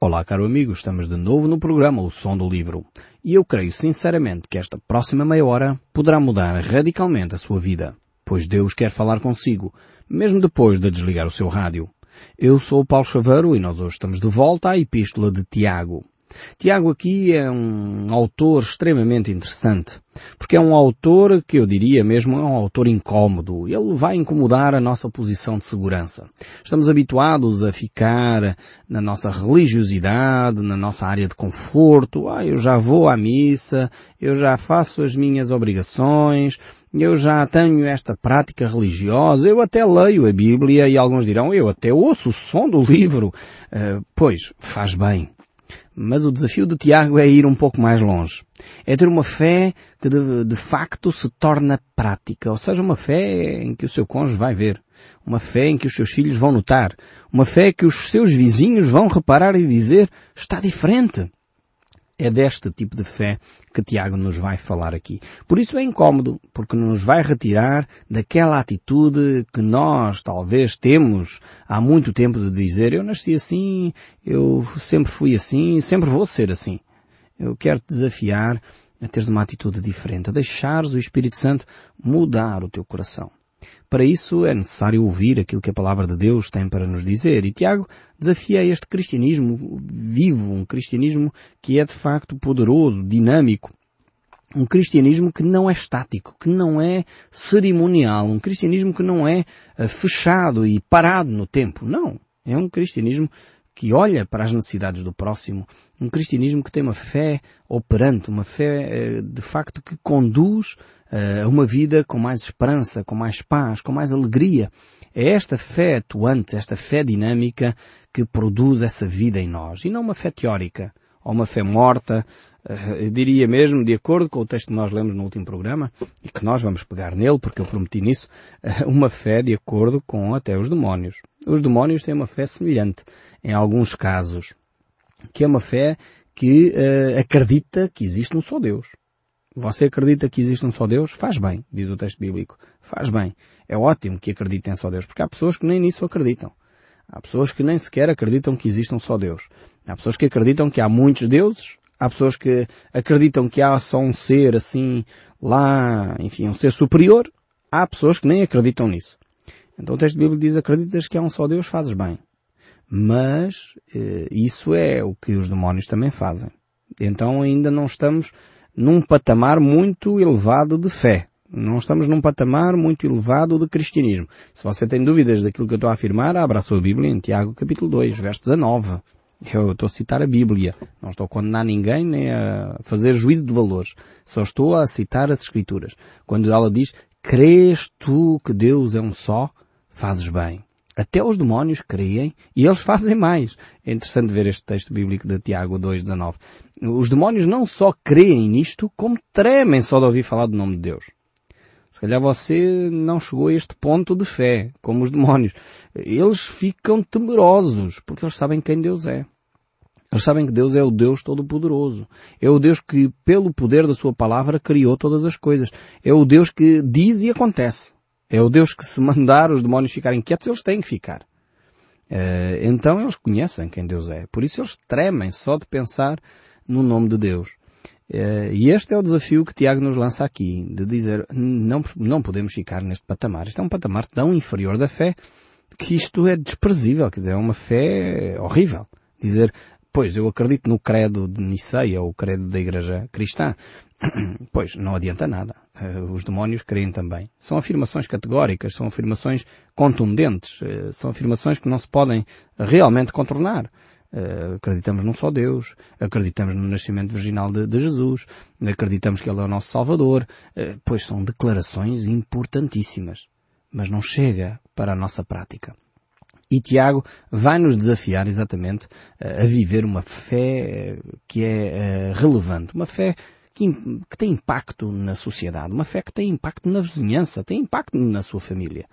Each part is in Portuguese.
Olá, caro amigo, estamos de novo no programa O Som do Livro. E eu creio sinceramente que esta próxima meia hora poderá mudar radicalmente a sua vida, pois Deus quer falar consigo, mesmo depois de desligar o seu rádio. Eu sou o Paulo Chaveiro e nós hoje estamos de volta à Epístola de Tiago. Tiago aqui é um autor extremamente interessante, porque é um autor que eu diria mesmo é um autor incómodo. Ele vai incomodar a nossa posição de segurança. Estamos habituados a ficar na nossa religiosidade, na nossa área de conforto. Ah, eu já vou à missa, eu já faço as minhas obrigações, eu já tenho esta prática religiosa, eu até leio a Bíblia e alguns dirão, eu até ouço o som do livro. Uh, pois, faz bem. Mas o desafio de Tiago é ir um pouco mais longe. É ter uma fé que de, de, facto se torna prática. Ou seja, uma fé em que o seu cônjuge vai ver. Uma fé em que os seus filhos vão notar. Uma fé que os seus vizinhos vão reparar e dizer está diferente. É deste tipo de fé que Tiago nos vai falar aqui. Por isso é incómodo, porque nos vai retirar daquela atitude que nós talvez temos há muito tempo de dizer eu nasci assim, eu sempre fui assim, sempre vou ser assim. Eu quero te desafiar a teres uma atitude diferente, a deixares o Espírito Santo mudar o teu coração. Para isso é necessário ouvir aquilo que a palavra de Deus tem para nos dizer. E Tiago desafia este cristianismo vivo, um cristianismo que é de facto poderoso, dinâmico. Um cristianismo que não é estático, que não é cerimonial, um cristianismo que não é eh, fechado e parado no tempo. Não. É um cristianismo que olha para as necessidades do próximo, um cristianismo que tem uma fé operante, uma fé eh, de facto que conduz eh, a uma vida com mais esperança, com mais paz, com mais alegria. É esta fé atuante, esta fé dinâmica que produz essa vida em nós e não uma fé teórica ou uma fé morta, eu diria mesmo, de acordo com o texto que nós lemos no último programa, e que nós vamos pegar nele, porque eu prometi nisso, uma fé de acordo com até os demónios. Os demónios têm uma fé semelhante, em alguns casos, que é uma fé que uh, acredita que existe um só Deus. Você acredita que existe um só Deus? Faz bem, diz o texto bíblico. Faz bem. É ótimo que acreditem só Deus, porque há pessoas que nem nisso acreditam. Há pessoas que nem sequer acreditam que existe um só Deus. Há pessoas que acreditam que há muitos deuses. Há pessoas que acreditam que há só um ser assim, lá, enfim, um ser superior. Há pessoas que nem acreditam nisso. Então o texto bíblico diz, acreditas que há um só Deus, fazes bem. Mas eh, isso é o que os demónios também fazem. Então ainda não estamos num patamar muito elevado de fé. Não estamos num patamar muito elevado de cristianismo. Se você tem dúvidas daquilo que eu estou a afirmar, abra a sua Bíblia em Tiago capítulo 2, verso 19. Eu estou a citar a Bíblia. Não estou a condenar ninguém nem a fazer juízo de valores. Só estou a citar as Escrituras. Quando ela diz, crês tu que Deus é um só? fazes bem. Até os demónios creem e eles fazem mais. É interessante ver este texto bíblico de Tiago 2,19. Os demónios não só creem nisto, como tremem só de ouvir falar do nome de Deus. Se calhar você não chegou a este ponto de fé, como os demónios. Eles ficam temerosos, porque eles sabem quem Deus é. Eles sabem que Deus é o Deus Todo-Poderoso. É o Deus que, pelo poder da Sua palavra, criou todas as coisas. É o Deus que diz e acontece. É o Deus que se mandar os demónios ficarem quietos, eles têm que ficar. Uh, então eles conhecem quem Deus é. Por isso eles tremem só de pensar no nome de Deus. Uh, e este é o desafio que Tiago nos lança aqui, de dizer, não, não podemos ficar neste patamar. Isto é um patamar tão inferior da fé que isto é desprezível, quer dizer, é uma fé horrível. Dizer, pois, eu acredito no credo de Niceia, ou credo da Igreja Cristã, Pois, não adianta nada. Eh, os demónios creem também. São afirmações categóricas, são afirmações contundentes, eh, são afirmações que não se podem realmente contornar. Uh, acreditamos num só Deus, acreditamos no nascimento virginal de, de Jesus, acreditamos que Ele é o nosso Salvador, uh, pois são declarações importantíssimas, mas não chega para a nossa prática. E Tiago vai nos desafiar exatamente uh, a viver uma fé que é relevante, uma fé que, que tem impacto na sociedade, uma fé que tem impacto na vizinhança, tem impacto na sua família.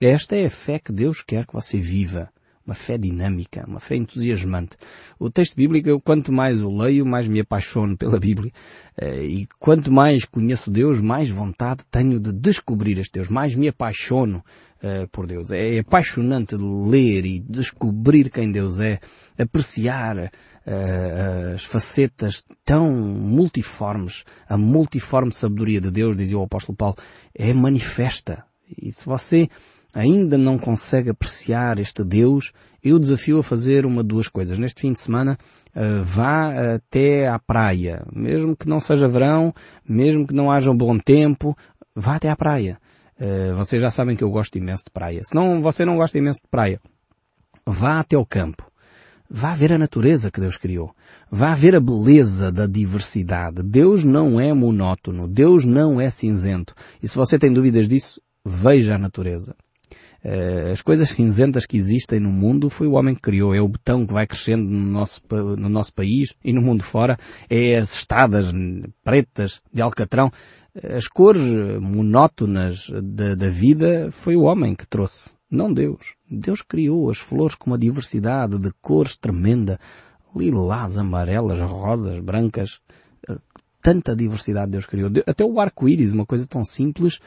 Esta é a fé que Deus quer que você viva. Uma fé dinâmica, uma fé entusiasmante. O texto bíblico, eu quanto mais o leio, mais me apaixono pela Bíblia. Eh, e quanto mais conheço Deus, mais vontade tenho de descobrir este Deus. Mais me apaixono uh, por Deus. É apaixonante ler e descobrir quem Deus é, apreciar uh, as facetas tão multiformes, a multiforme sabedoria de Deus, dizia o apóstolo Paulo, é manifesta. E se você ainda não consegue apreciar este Deus, eu desafio a fazer uma duas coisas. Neste fim de semana, uh, vá até à praia. Mesmo que não seja verão, mesmo que não haja um bom tempo, vá até à praia. Uh, vocês já sabem que eu gosto imenso de praia. Se não, você não gosta imenso de praia, vá até ao campo. Vá ver a natureza que Deus criou. Vá ver a beleza da diversidade. Deus não é monótono. Deus não é cinzento. E se você tem dúvidas disso, veja a natureza. Eh, as coisas cinzentas que existem no mundo foi o homem que criou. É o betão que vai crescendo no nosso, no nosso país e no mundo fora. É as estadas pretas de alcatrão. As cores monótonas da, da vida foi o homem que trouxe. Não Deus. Deus criou as flores com uma diversidade de cores tremenda. Lilás, amarelas, rosas, brancas. Eh, tanta diversidade Deus criou. Até o arco-íris, uma coisa tão simples,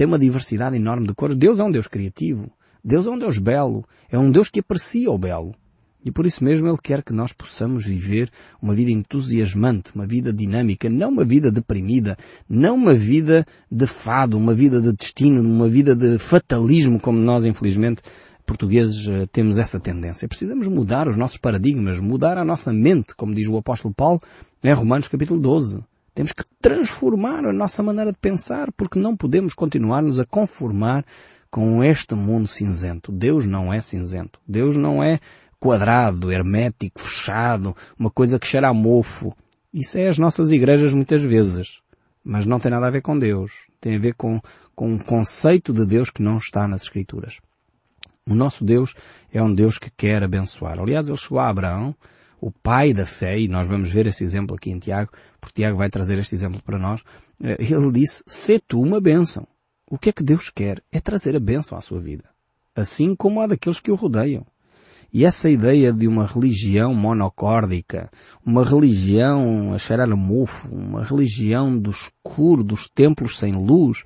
tem uma diversidade enorme de cores. Deus é um Deus criativo. Deus é um Deus belo. É um Deus que aprecia o belo. E por isso mesmo Ele quer que nós possamos viver uma vida entusiasmante, uma vida dinâmica, não uma vida deprimida, não uma vida de fado, uma vida de destino, uma vida de fatalismo, como nós, infelizmente, portugueses, eh, temos essa tendência. Precisamos mudar os nossos paradigmas, mudar a nossa mente, como diz o apóstolo Paulo em Romanos capítulo 12. Temos que transformar a nossa maneira de pensar, porque não podemos continuar-nos a conformar com este mundo cinzento. Deus não é cinzento. Deus não é quadrado, hermético, fechado, uma coisa que cheira a mofo. Isso é as nossas igrejas muitas vezes. Mas não tem nada a ver com Deus. Tem a ver com, com um conceito de Deus que não está nas Escrituras. O nosso Deus é um Deus que quer abençoar. Aliás, ele chegou a Abraão, o pai da fé, e nós vamos ver esse exemplo aqui em Tiago, porque Tiago vai trazer este exemplo para nós. Eh, ele disse, sê tu uma bênção. O que é que Deus quer? É trazer a bênção à sua vida. Assim como a daqueles que o rodeiam. E essa ideia de uma religião monocórdica, uma religião a cheirar a mofo, uma religião do escuro, dos templos sem luz,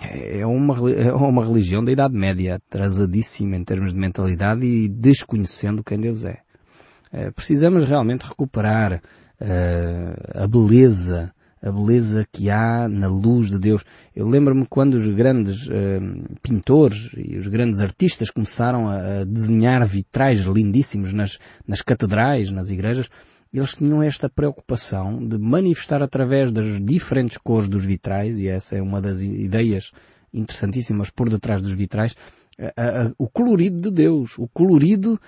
é uma, é uma religião da Idade Média, atrasadíssima em termos de mentalidade e desconhecendo quem Deus é. É precisamos realmente recuperar uh, a beleza a beleza que há na luz de Deus. Eu lembro-me quando os grandes uh, pintores e os grandes artistas começaram a, a desenhar vitrais lindíssimos nas, nas catedrais, nas igrejas, eles tinham esta preocupação de manifestar através das diferentes cores dos vitrais, e essa é uma das ideias interessantíssimas por detrás dos vitrais, o colorido de Deus, o colorido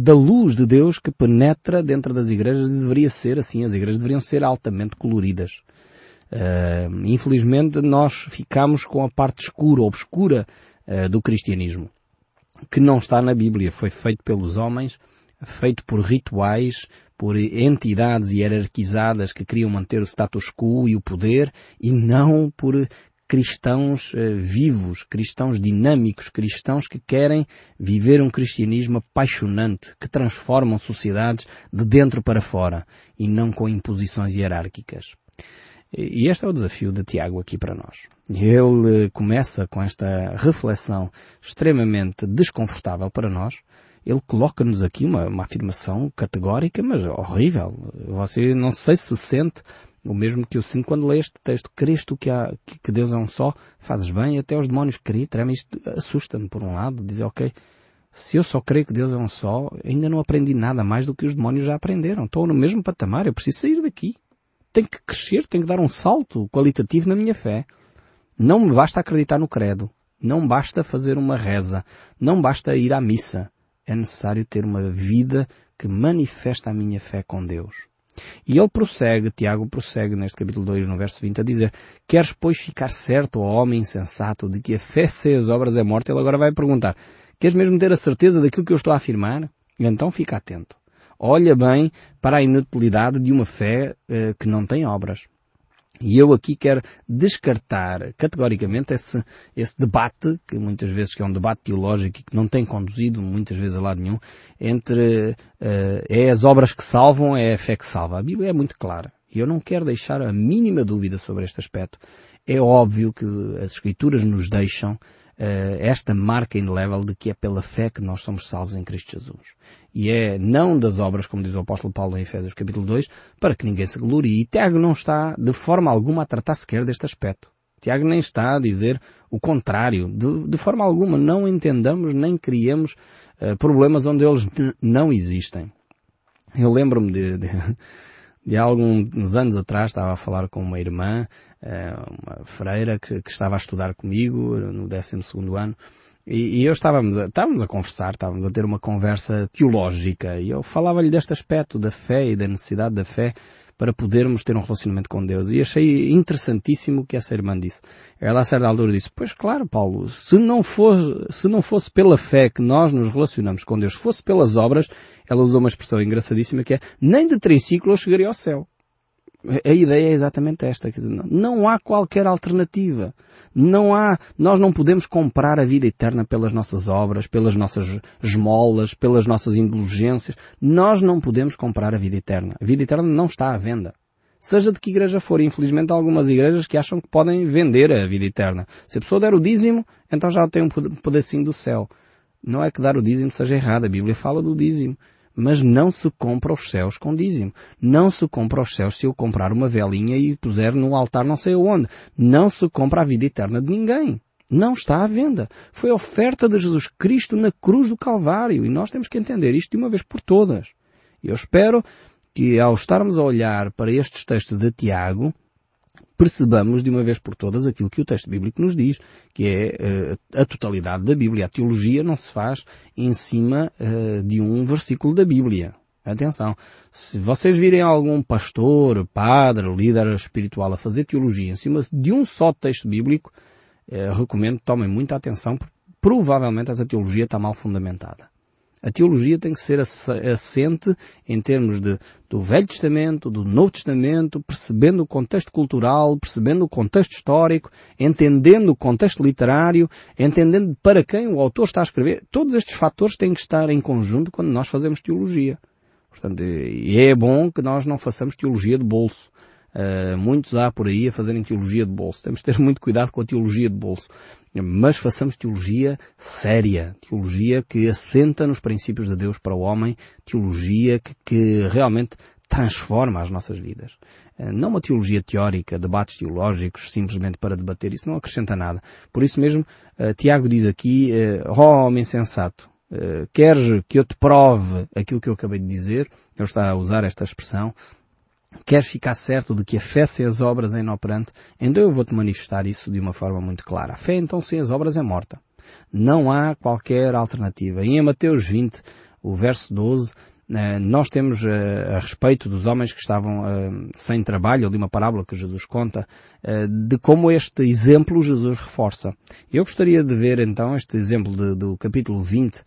da luz de Deus que penetra dentro das igrejas e deveria ser assim, as igrejas deveriam ser altamente coloridas. Infelizmente nós ficamos com a parte escura, obscura do cristianismo, que não está na Bíblia, foi feito pelos homens, feito por rituais, por entidades hierarquizadas que queriam manter o status quo e o poder, e não por cristãos uh, vivos, cristãos dinâmicos, cristãos que querem viver um cristianismo apaixonante, que transformam sociedades de dentro para fora e não com imposições hierárquicas. E este é o desafio de Tiago aqui para nós. Ele começa com esta reflexão extremamente desconfortável para nós. Ele coloca-nos aqui uma, uma afirmação categórica, mas horrível. Você não sei se sente o mesmo que eu sinto quando leio este texto. Crês tu que, há, que Deus é um só? Fazes bem? Até os demónios creem. Isto assusta-me por um lado. Dizer, ok, se eu só creio que Deus é um só, ainda não aprendi nada mais do que os demónios já aprenderam. Estou no mesmo patamar. Eu preciso sair daqui tenho que crescer, tenho que dar um salto qualitativo na minha fé. Não me basta acreditar no credo. Não basta fazer uma reza. Não basta ir à missa. É necessário ter uma vida que manifesta a minha fé com Deus. E ele prossegue, Tiago prossegue neste capítulo 2, no verso 20, a dizer, queres pois ficar certo, ó homem insensato, de que a fé sem as obras é morte? Ele agora vai perguntar, queres mesmo ter a certeza daquilo que eu estou a afirmar? Então fica atento olha bem para a inutilidade de uma fé uh, que não tem obras. E eu aqui quero descartar categoricamente esse, esse debate, que muitas vezes é um debate teológico e que não tem conduzido muitas vezes a lado nenhum, entre uh, é as obras que salvam, é a fé que salva. A Bíblia é muito clara. E eu não quero deixar a mínima dúvida sobre este aspecto. É óbvio que as Escrituras nos deixam esta marca indelével de que é pela fé que nós somos salvos em Cristo Jesus. E é não das obras, como diz o apóstolo Paulo em Efésios capítulo 2, para que ninguém se glorie. E Tiago não está de forma alguma a tratar sequer deste aspecto. Tiago nem está a dizer o contrário. De, de forma alguma não entendamos nem criemos uh, problemas onde eles não existem. Eu lembro-me de, de, de, alguns anos atrás estava a falar com uma irmã, uh, uma freira que, que, estava a estudar comigo no 12 segundo ano. E, e, eu estávamos a, estávamos a conversar, estávamos a ter uma conversa teológica. E eu falava-lhe deste aspecto da fé e da necessidade da fé para podermos ter um relacionamento com Deus. E achei interessantíssimo o que essa irmã disse. Ela a certa altura disse, pois claro Paulo, se não fosse, se não fosse pela fé que nós nos relacionamos com Deus, fosse pelas obras, ela usou uma expressão engraçadíssima que é, nem de triciclo eu chegaria ao céu. A ideia é exatamente esta. Quer dizer, não há qualquer alternativa. Não há, nós não podemos comprar a vida eterna pelas nossas obras, pelas nossas esmolas, pelas nossas indulgências. Nós não podemos comprar a vida eterna. A vida eterna não está à venda. Seja de que igreja for. Infelizmente há algumas igrejas que acham que podem vender a vida eterna. Se a pessoa der o dízimo, então já tem um pedacinho do céu. Não é que dar o dízimo seja errado. A Bíblia fala do dízimo. Mas não se compra os céus com dízimo. Não se compra os céus se eu comprar uma velinha e puser no altar não sei aonde. Não se compra a vida eterna de ninguém. Não está à venda. Foi a oferta de Jesus Cristo na cruz do Calvário. E nós temos que entender isto de uma vez por todas. Eu espero que ao estarmos a olhar para estes textos de Tiago, percebamos de uma vez por todas aquilo que o texto bíblico nos diz, que é uh, a totalidade da Bíblia. A teologia não se faz em cima uh, de um versículo da Bíblia. Atenção, se vocês virem algum pastor, padre, líder espiritual a fazer teologia em cima de um só texto bíblico, uh, recomendo que tomem muita atenção, porque provavelmente essa teologia está mal fundamentada. A teologia tem que ser assente em termos de, do Velho Testamento, do Novo Testamento, percebendo o contexto cultural, percebendo o contexto histórico, entendendo o contexto literário, entendendo para quem o autor está a escrever. Todos estes fatores têm que estar em conjunto quando nós fazemos teologia. Portanto, é bom que nós não façamos teologia de bolso. Uh, muitos há por aí a fazerem teologia de bolso. Temos de ter muito cuidado com a teologia de bolso. Mas façamos teologia séria. Teologia que assenta nos princípios de Deus para o homem. Teologia que, que realmente transforma as nossas vidas. Uh, não uma teologia teórica, debates teológicos, simplesmente para debater. Isso não acrescenta nada. Por isso mesmo, uh, Tiago diz aqui, oh, homem sensato, queres que eu te prove aquilo que eu acabei de dizer? Ele está a usar esta expressão queres ficar certo de que a fé sem as obras é inoperante, então eu vou-te manifestar isso de uma forma muito clara. A fé então sem as obras é morta. Não há qualquer alternativa. E em Mateus 20, o verso 12, eh, nós temos eh, a respeito dos homens que estavam eh, sem trabalho, ali uma parábola que Jesus conta, de como este exemplo Jesus reforça. Eu gostaria de ver então este exemplo do capítulo 20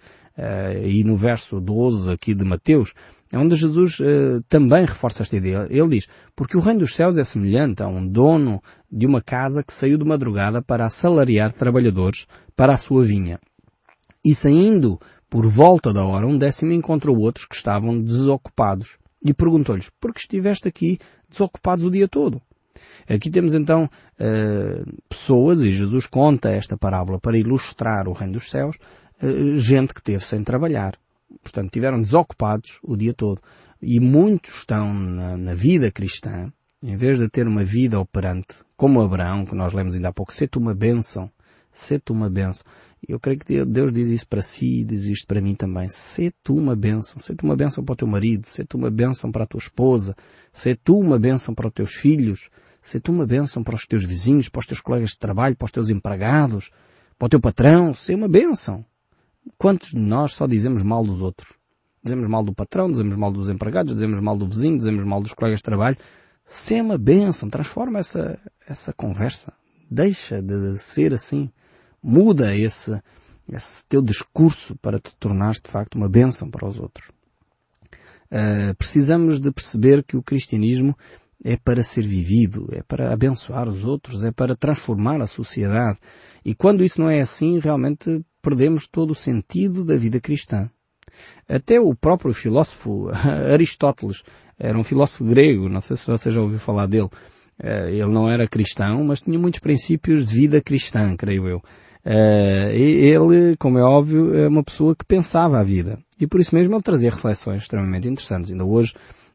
e no verso 12 aqui de Mateus, é onde Jesus uh, também reforça esta ideia. Ele diz, porque o reino dos céus é semelhante a um dono de uma casa que saiu de madrugada para assalariar trabalhadores para a sua vinha. E saindo por volta da hora um décimo encontrou outros que estavam desocupados. E perguntou-lhes, por que estiveste aqui desocupados o dia todo? Aqui temos então uh, pessoas, e Jesus conta esta parábola para ilustrar o reino dos céus, gente que teve sem trabalhar. Portanto, tiveram desocupados o dia todo. E muitos estão na, na vida cristã, em vez de ter uma vida operante, como Abraão, que nós lemos ainda há pouco, ser-te uma bênção. Ser-te uma bênção. Eu creio que Deus diz isso para si e diz isto para mim também. Ser-te uma bênção. Ser-te uma bênção para o teu marido. Ser-te uma bênção para a tua esposa. Ser-te uma bênção para os teus filhos. Ser-te uma bênção para os teus vizinhos, para os teus colegas de trabalho, para os teus empregados, para o teu patrão. Ser uma bênção. Quantos de nós só dizemos mal dos outros? Dizemos mal do patrão, dizemos mal dos empregados, dizemos mal do vizinho, dizemos mal dos colegas de trabalho. Se é uma bênção, transforma essa, essa conversa. Deixa de ser assim. Muda esse, esse teu discurso para te tornares de facto uma bênção para os outros. Uh, precisamos de perceber que o cristianismo é para ser vivido, é para abençoar os outros, é para transformar a sociedade. E quando isso não é assim, realmente perdemos todo o sentido da vida cristã. Até o próprio filósofo Aristóteles era um filósofo grego, não sei se você já ouviu falar dele. Eh, ele não era cristão, mas tinha muitos princípios de vida cristã, creio eu. Uh, ele, como é óbvio, é uma pessoa que pensava a vida. E por isso mesmo ele trazia reflexões extremamente interessantes. Ainda hoje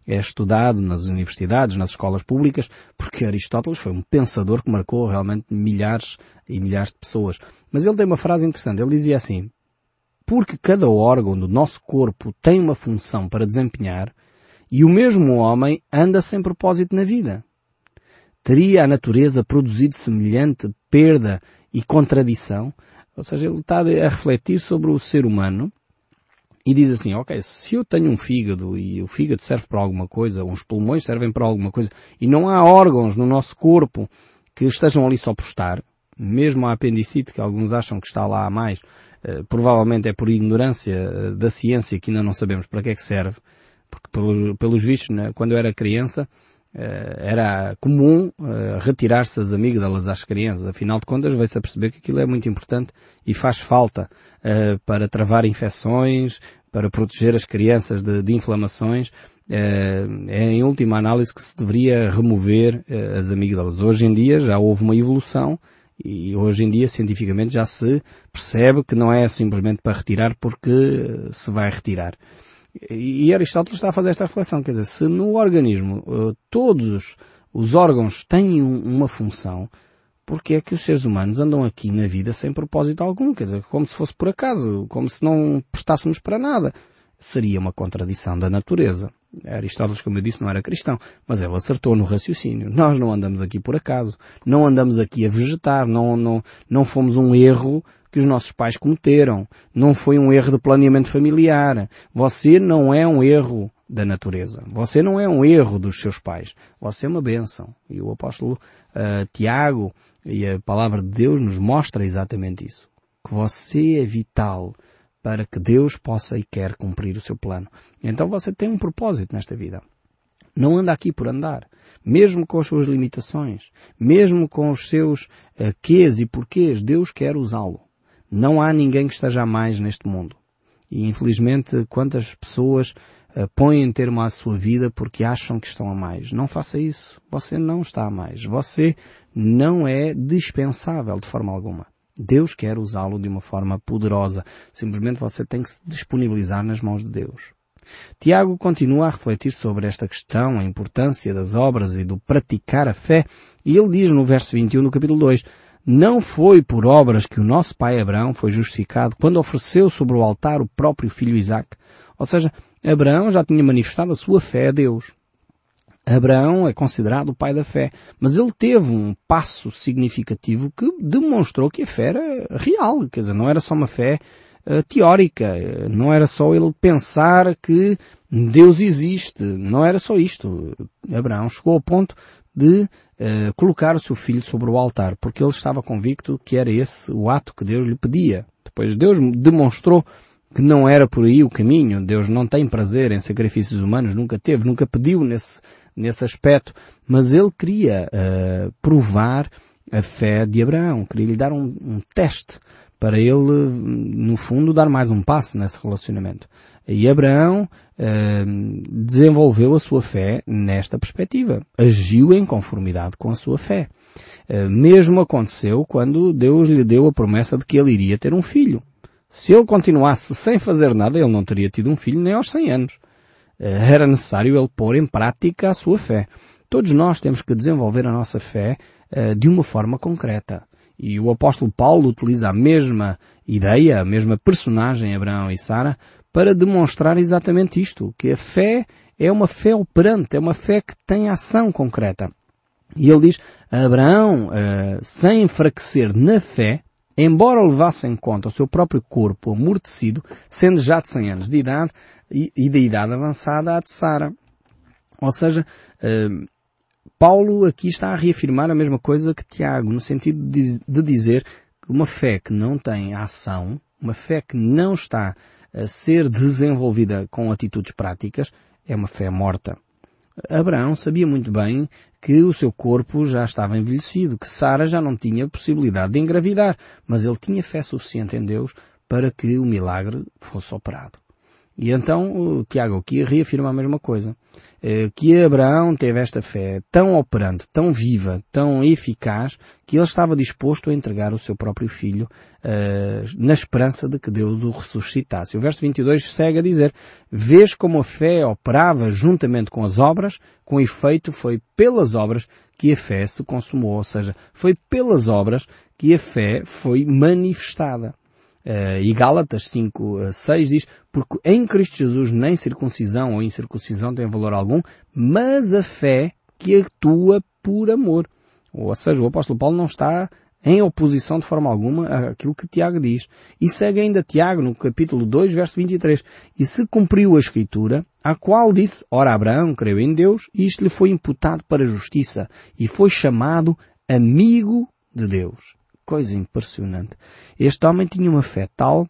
é estudado nas universidades, nas escolas públicas, porque Aristóteles foi um pensador que marcou realmente milhares e milhares de pessoas. Mas ele tem uma frase interessante. Ele dizia assim, porque cada órgão do nosso corpo tem uma função para desempenhar, e o mesmo homem anda sem propósito na vida. Teria a natureza produzido semelhante perda e contradição? Ou seja, ele está a refletir sobre o ser humano e diz assim, ok, se eu tenho um fígado e o fígado serve para alguma coisa, uns pulmões servem para alguma coisa, e não há órgãos no nosso corpo que estejam ali só por estar, mesmo a apendicite que alguns acham que está lá a mais, eh, provavelmente é por ignorância eh, da ciência que ainda não sabemos para que é que serve, porque pelos vistos, né, quando eu era criança, eh, era comum retirar-se as amígdalas às crianças. Afinal de contas, vai-se a perceber que aquilo é muito importante e faz falta para travar infecções, para proteger as crianças de, de inflamações. é em última análise que se deveria remover as amígdalas. Hoje em dia já houve uma evolução e hoje em dia cientificamente já se percebe que não é simplesmente para retirar porque se vai retirar. E Aristóteles está a fazer esta reflexão, quer dizer, se no organismo todos os órgãos têm uma função, porque é que os seres humanos andam aqui na vida sem propósito algum? Quer dizer, como se fosse por acaso, como se não prestássemos para nada. Seria uma contradição da natureza. Aristóteles, como eu disse, não era cristão, mas ele acertou no raciocínio. Nós não andamos aqui por acaso. Não andamos aqui a vegetar. Não, não, não fomos um erro que os nossos pais cometeram. Não foi um erro de planeamento familiar. Você não é um erro da natureza. Você não é um erro dos seus pais. Você é uma bênção. E o apóstolo uh, Tiago e a palavra de Deus nos mostra exatamente isso. Que você é vital para que Deus possa e quer cumprir o seu plano. Então você tem um propósito nesta vida. Não anda aqui por andar. Mesmo com as suas limitações, mesmo com os seus uh, quês e porquês, Deus quer usá-lo. Não há ninguém que esteja mais neste mundo. E infelizmente quantas pessoas põem em termo a sua vida porque acham que estão a mais. Não faça isso. Você não está a mais. Você não é dispensável de forma alguma. Deus quer usá-lo de uma forma poderosa. Simplesmente você tem que se disponibilizar nas mãos de Deus. Tiago continua a refletir sobre esta questão, a importância das obras e do praticar a fé, e ele diz no verso 21 do capítulo 2, não foi por obras que o nosso pai Abraão foi justificado quando ofereceu sobre o altar o próprio filho Isaac. Ou seja, Abraão já tinha manifestado a sua fé a Deus. Abraão é considerado o pai da fé, mas ele teve um passo significativo que demonstrou que a fé era real, quer dizer, não era só uma fé uh, teórica, não era só ele pensar que Deus existe, não era só isto. Abraão chegou ao ponto de uh, colocar o seu filho sobre o altar, porque ele estava convicto que era esse o ato que Deus lhe pedia. Depois Deus demonstrou que não era por aí o caminho. Deus não tem prazer em sacrifícios humanos, nunca teve, nunca pediu nesse, nesse aspecto. Mas ele queria uh, provar a fé de Abraão, queria lhe dar um, um teste para ele, no fundo, dar mais um passo nesse relacionamento. E Abraão uh, desenvolveu a sua fé nesta perspectiva. Agiu em conformidade com a sua fé. Uh, mesmo aconteceu quando Deus lhe deu a promessa de que ele iria ter um filho. Se ele continuasse sem fazer nada, ele não teria tido um filho nem aos 100 anos. Uh, era necessário ele pôr em prática a sua fé. Todos nós temos que desenvolver a nossa fé de uma forma concreta. E o apóstolo Paulo utiliza a mesma ideia, a mesma personagem, Abraão e Sara, para demonstrar exatamente isto, que a fé é uma fé operante, é uma fé que tem ação concreta. E ele diz, Abraão, uh, sem enfraquecer na fé, embora levasse em conta o seu próprio corpo amortecido, sendo já de 100 anos de idade e, e da idade avançada a de Sara. Ou seja, uh, Paulo aqui está a reafirmar a mesma coisa que Tiago, no sentido de, dizer que uma fé que não tem ação, uma fé que não está a ser desenvolvida com atitudes práticas, é uma fé morta. Abraão sabia muito bem que o seu corpo já estava envelhecido, que Sara já não tinha possibilidade de engravidar, mas ele tinha fé suficiente em Deus para que o milagre fosse operado. E então o Tiago aqui reafirma a mesma coisa. Eh, que Abraão teve esta fé tão operante, tão viva, tão eficaz, que ele estava disposto a entregar o seu próprio filho uh, na esperança de que Deus o ressuscitasse. O verso 22 segue a dizer, Vês como a fé operava juntamente com as obras, com efeito foi pelas obras que a fé se consumou, ou seja, foi pelas obras que a fé foi manifestada. Uh, e Gálatas 5, 6 diz, porque em Cristo Jesus nem circuncisão ou incircuncisão tem valor algum, mas a fé que atua por amor. Ou seja, o apóstolo Paulo não está em oposição de forma alguma àquilo que Tiago diz. E segue ainda Tiago no capítulo 2, verso 23. E se cumpriu a escritura, a qual disse, ora Abraão creu em Deus, e isto lhe foi imputado para justiça, e foi chamado amigo de Deus coisa impressionante. Este homem tinha uma fé tal,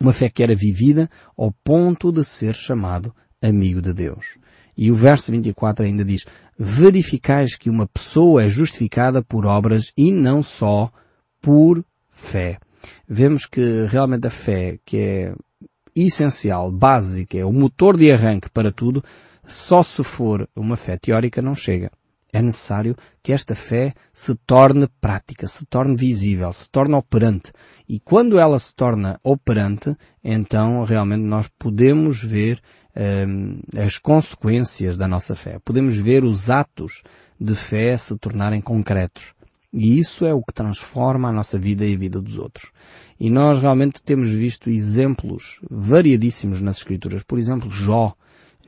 uma fé que era vivida ao ponto de ser chamado amigo de Deus. E o verso 24 ainda diz, verificais que uma pessoa é justificada por obras e não só por fé. Vemos que realmente a fé, que é essencial, básica, é o motor de arranque para tudo, só se for uma fé teórica não chega é necessário que esta fé se torne prática, se torne visível, se torne operante. E quando ela se torna operante, então realmente nós podemos ver hum, as consequências da nossa fé. Podemos ver os atos de fé se tornarem concretos. E isso é o que transforma a nossa vida e a vida dos outros. E nós realmente temos visto exemplos variadíssimos nas Escrituras. Por exemplo, Jó,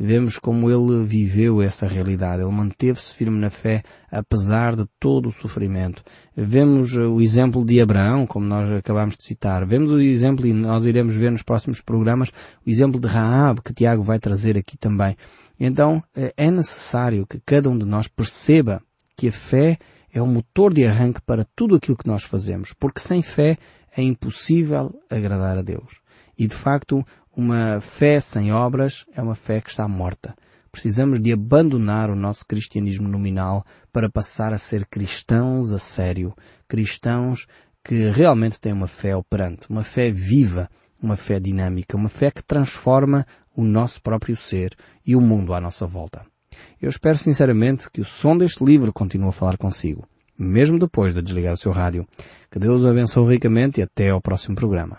Vemos como ele viveu essa realidade. Ele manteve-se firme na fé, apesar de todo o sofrimento. Vemos eh, o exemplo de Abraão, como nós acabamos de citar. Vemos o exemplo, e nós iremos ver nos próximos programas, o exemplo de Raab, que Tiago vai trazer aqui também. Então, eh, é necessário que cada um de nós perceba que a fé é o motor de arranque para tudo aquilo que nós fazemos, porque sem fé é impossível agradar a Deus. E de facto, uma fé sem obras é uma fé que está morta. Precisamos de abandonar o nosso cristianismo nominal para passar a ser cristãos a sério. Cristãos que realmente têm uma fé operante, uma fé viva, uma fé dinâmica, uma fé que transforma o nosso próprio ser e o mundo à nossa volta. Eu espero sinceramente que o som deste livro continue a falar consigo, mesmo depois de desligar o seu rádio. Que Deus o abençoe ricamente e até ao próximo programa.